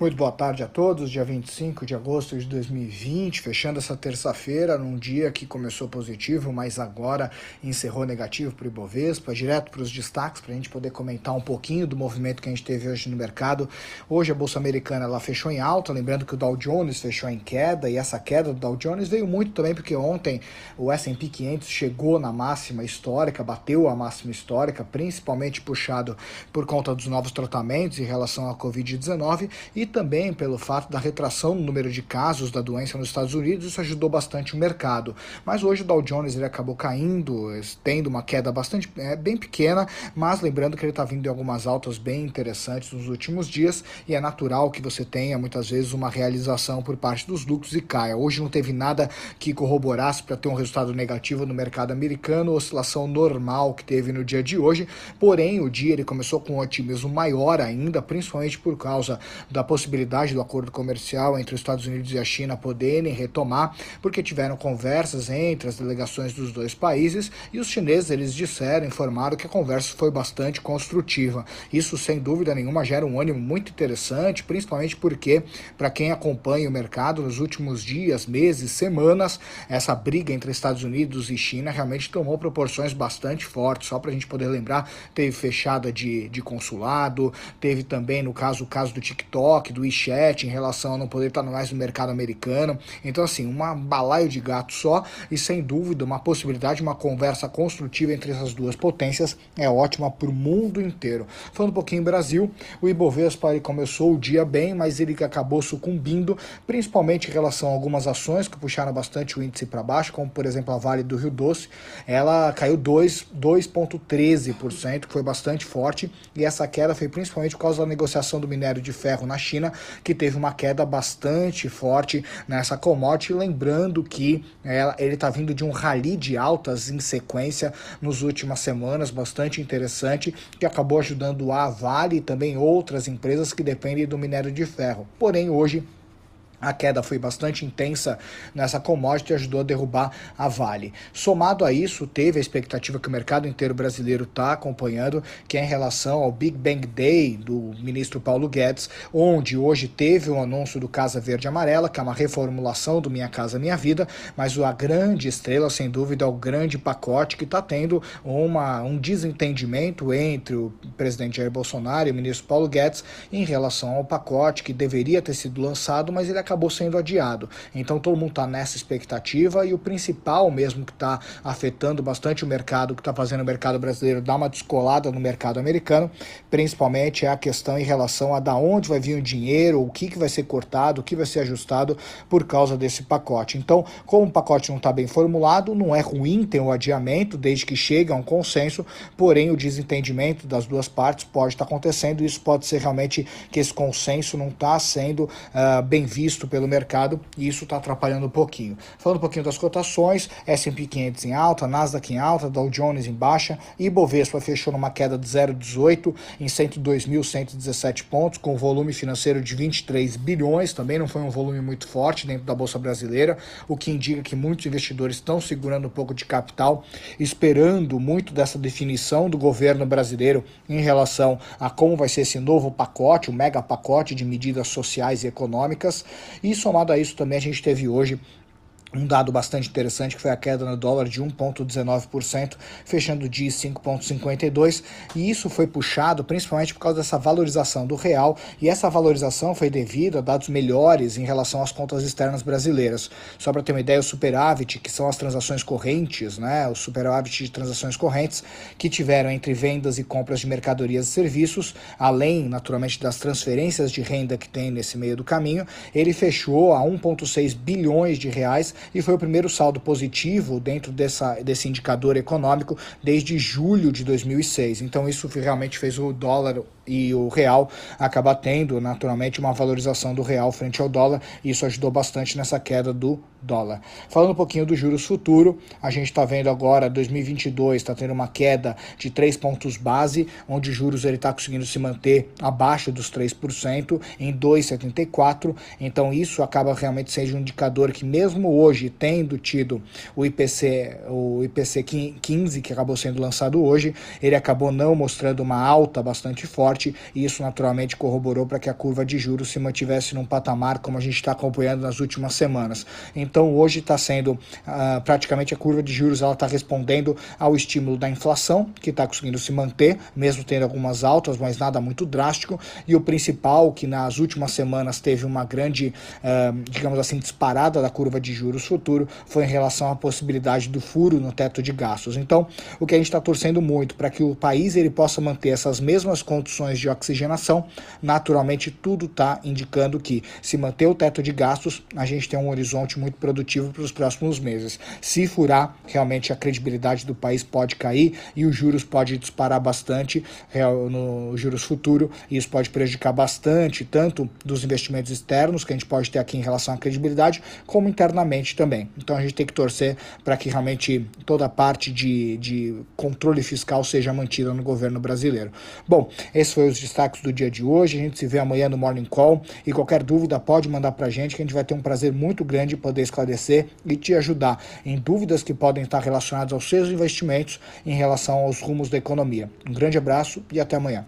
Muito boa tarde a todos, dia 25 de agosto de 2020, fechando essa terça-feira, num dia que começou positivo, mas agora encerrou negativo para o Ibovespa, direto para os destaques, para a gente poder comentar um pouquinho do movimento que a gente teve hoje no mercado. Hoje a Bolsa Americana ela fechou em alta, lembrando que o Dow Jones fechou em queda, e essa queda do Dow Jones veio muito também porque ontem o S&P 500 chegou na máxima histórica, bateu a máxima histórica, principalmente puxado por conta dos novos tratamentos em relação à Covid-19, e e também pelo fato da retração no número de casos da doença nos Estados Unidos, isso ajudou bastante o mercado. Mas hoje o Dow Jones ele acabou caindo, tendo uma queda bastante é, bem pequena, mas lembrando que ele está vindo de algumas altas bem interessantes nos últimos dias e é natural que você tenha muitas vezes uma realização por parte dos lucros e caia. Hoje não teve nada que corroborasse para ter um resultado negativo no mercado americano, oscilação normal que teve no dia de hoje, porém o dia ele começou com um otimismo maior ainda, principalmente por causa da do acordo comercial entre os Estados Unidos e a China poderem retomar, porque tiveram conversas entre as delegações dos dois países e os chineses eles disseram, informaram que a conversa foi bastante construtiva. Isso sem dúvida nenhuma gera um ânimo muito interessante, principalmente porque para quem acompanha o mercado nos últimos dias, meses, semanas, essa briga entre Estados Unidos e China realmente tomou proporções bastante fortes. Só para a gente poder lembrar, teve fechada de, de consulado, teve também no caso o caso do TikTok TikTok, do WeChat, em relação a não poder estar mais no mercado americano. Então, assim, uma balaio de gato só e, sem dúvida, uma possibilidade, uma conversa construtiva entre essas duas potências é ótima para o mundo inteiro. Falando um pouquinho Brasil, o Ibovespa ele começou o dia bem, mas ele acabou sucumbindo, principalmente em relação a algumas ações que puxaram bastante o índice para baixo, como, por exemplo, a Vale do Rio Doce. Ela caiu 2,13%, que foi bastante forte, e essa queda foi principalmente por causa da negociação do minério de ferro na China China, que teve uma queda bastante forte nessa commodity, lembrando que ela, ele está vindo de um rally de altas em sequência nas últimas semanas, bastante interessante, que acabou ajudando a Vale e também outras empresas que dependem do minério de ferro. Porém, hoje a queda foi bastante intensa nessa commodity e ajudou a derrubar a Vale. Somado a isso, teve a expectativa que o mercado inteiro brasileiro está acompanhando, que é em relação ao Big Bang Day do ministro Paulo Guedes, onde hoje teve o um anúncio do Casa Verde Amarela, que é uma reformulação do Minha Casa Minha Vida, mas a grande estrela, sem dúvida, é o grande pacote que está tendo uma, um desentendimento entre o presidente Jair Bolsonaro e o ministro Paulo Guedes em relação ao pacote que deveria ter sido lançado, mas ele acabou acabou sendo adiado. Então todo mundo está nessa expectativa e o principal mesmo que está afetando bastante o mercado, que está fazendo o mercado brasileiro dar uma descolada no mercado americano, principalmente é a questão em relação a da onde vai vir o dinheiro, o que, que vai ser cortado, o que vai ser ajustado por causa desse pacote. Então, como o pacote não está bem formulado, não é ruim ter o um adiamento, desde que chegue a um consenso, porém o desentendimento das duas partes pode estar tá acontecendo e isso pode ser realmente que esse consenso não está sendo uh, bem visto visto pelo mercado e isso está atrapalhando um pouquinho. Falando um pouquinho das cotações, S&P 500 em alta, Nasdaq em alta, Dow Jones em baixa e Bovespa fechou numa queda de 0,18 em 102.117 pontos, com volume financeiro de 23 bilhões, também não foi um volume muito forte dentro da Bolsa Brasileira, o que indica que muitos investidores estão segurando um pouco de capital, esperando muito dessa definição do governo brasileiro em relação a como vai ser esse novo pacote, o mega pacote de medidas sociais e econômicas. E somado a isso também a gente teve hoje um dado bastante interessante que foi a queda no dólar de 1,19%, fechando o dia 5,52%, e isso foi puxado principalmente por causa dessa valorização do real, e essa valorização foi devido a dados melhores em relação às contas externas brasileiras. Só para ter uma ideia, o superávit, que são as transações correntes, né, o superávit de transações correntes, que tiveram entre vendas e compras de mercadorias e serviços, além, naturalmente, das transferências de renda que tem nesse meio do caminho, ele fechou a 1,6 bilhões de reais, e foi o primeiro saldo positivo dentro dessa, desse indicador econômico desde julho de 2006. Então isso realmente fez o dólar e o real acabar tendo naturalmente uma valorização do real frente ao dólar, e isso ajudou bastante nessa queda do dólar. Falando um pouquinho dos juros futuro, a gente está vendo agora 2022 está tendo uma queda de 3 pontos base, onde os juros ele está conseguindo se manter abaixo dos 3% em 2,74. Então isso acaba realmente sendo um indicador que mesmo hoje tendo tido o IPC, o IPC 15 que acabou sendo lançado hoje, ele acabou não mostrando uma alta bastante forte e isso naturalmente corroborou para que a curva de juros se mantivesse num patamar como a gente está acompanhando nas últimas semanas. Então hoje está sendo uh, praticamente a curva de juros ela está respondendo ao estímulo da inflação que está conseguindo se manter, mesmo tendo algumas altas, mas nada muito drástico. E o principal que nas últimas semanas teve uma grande, uh, digamos assim, disparada da curva de juros futuro foi em relação à possibilidade do furo no teto de gastos. Então o que a gente está torcendo muito para que o país ele possa manter essas mesmas condições de oxigenação, naturalmente tudo está indicando que se manter o teto de gastos, a gente tem um horizonte muito produtivo para os próximos meses. Se furar, realmente a credibilidade do país pode cair e os juros pode disparar bastante no juros futuro e isso pode prejudicar bastante tanto dos investimentos externos que a gente pode ter aqui em relação à credibilidade, como internamente também. Então a gente tem que torcer para que realmente toda a parte de, de controle fiscal seja mantida no governo brasileiro. Bom, esses foram os destaques do dia de hoje. A gente se vê amanhã no Morning Call e qualquer dúvida pode mandar para a gente que a gente vai ter um prazer muito grande poder esclarecer e te ajudar em dúvidas que podem estar relacionadas aos seus investimentos em relação aos rumos da economia. Um grande abraço e até amanhã.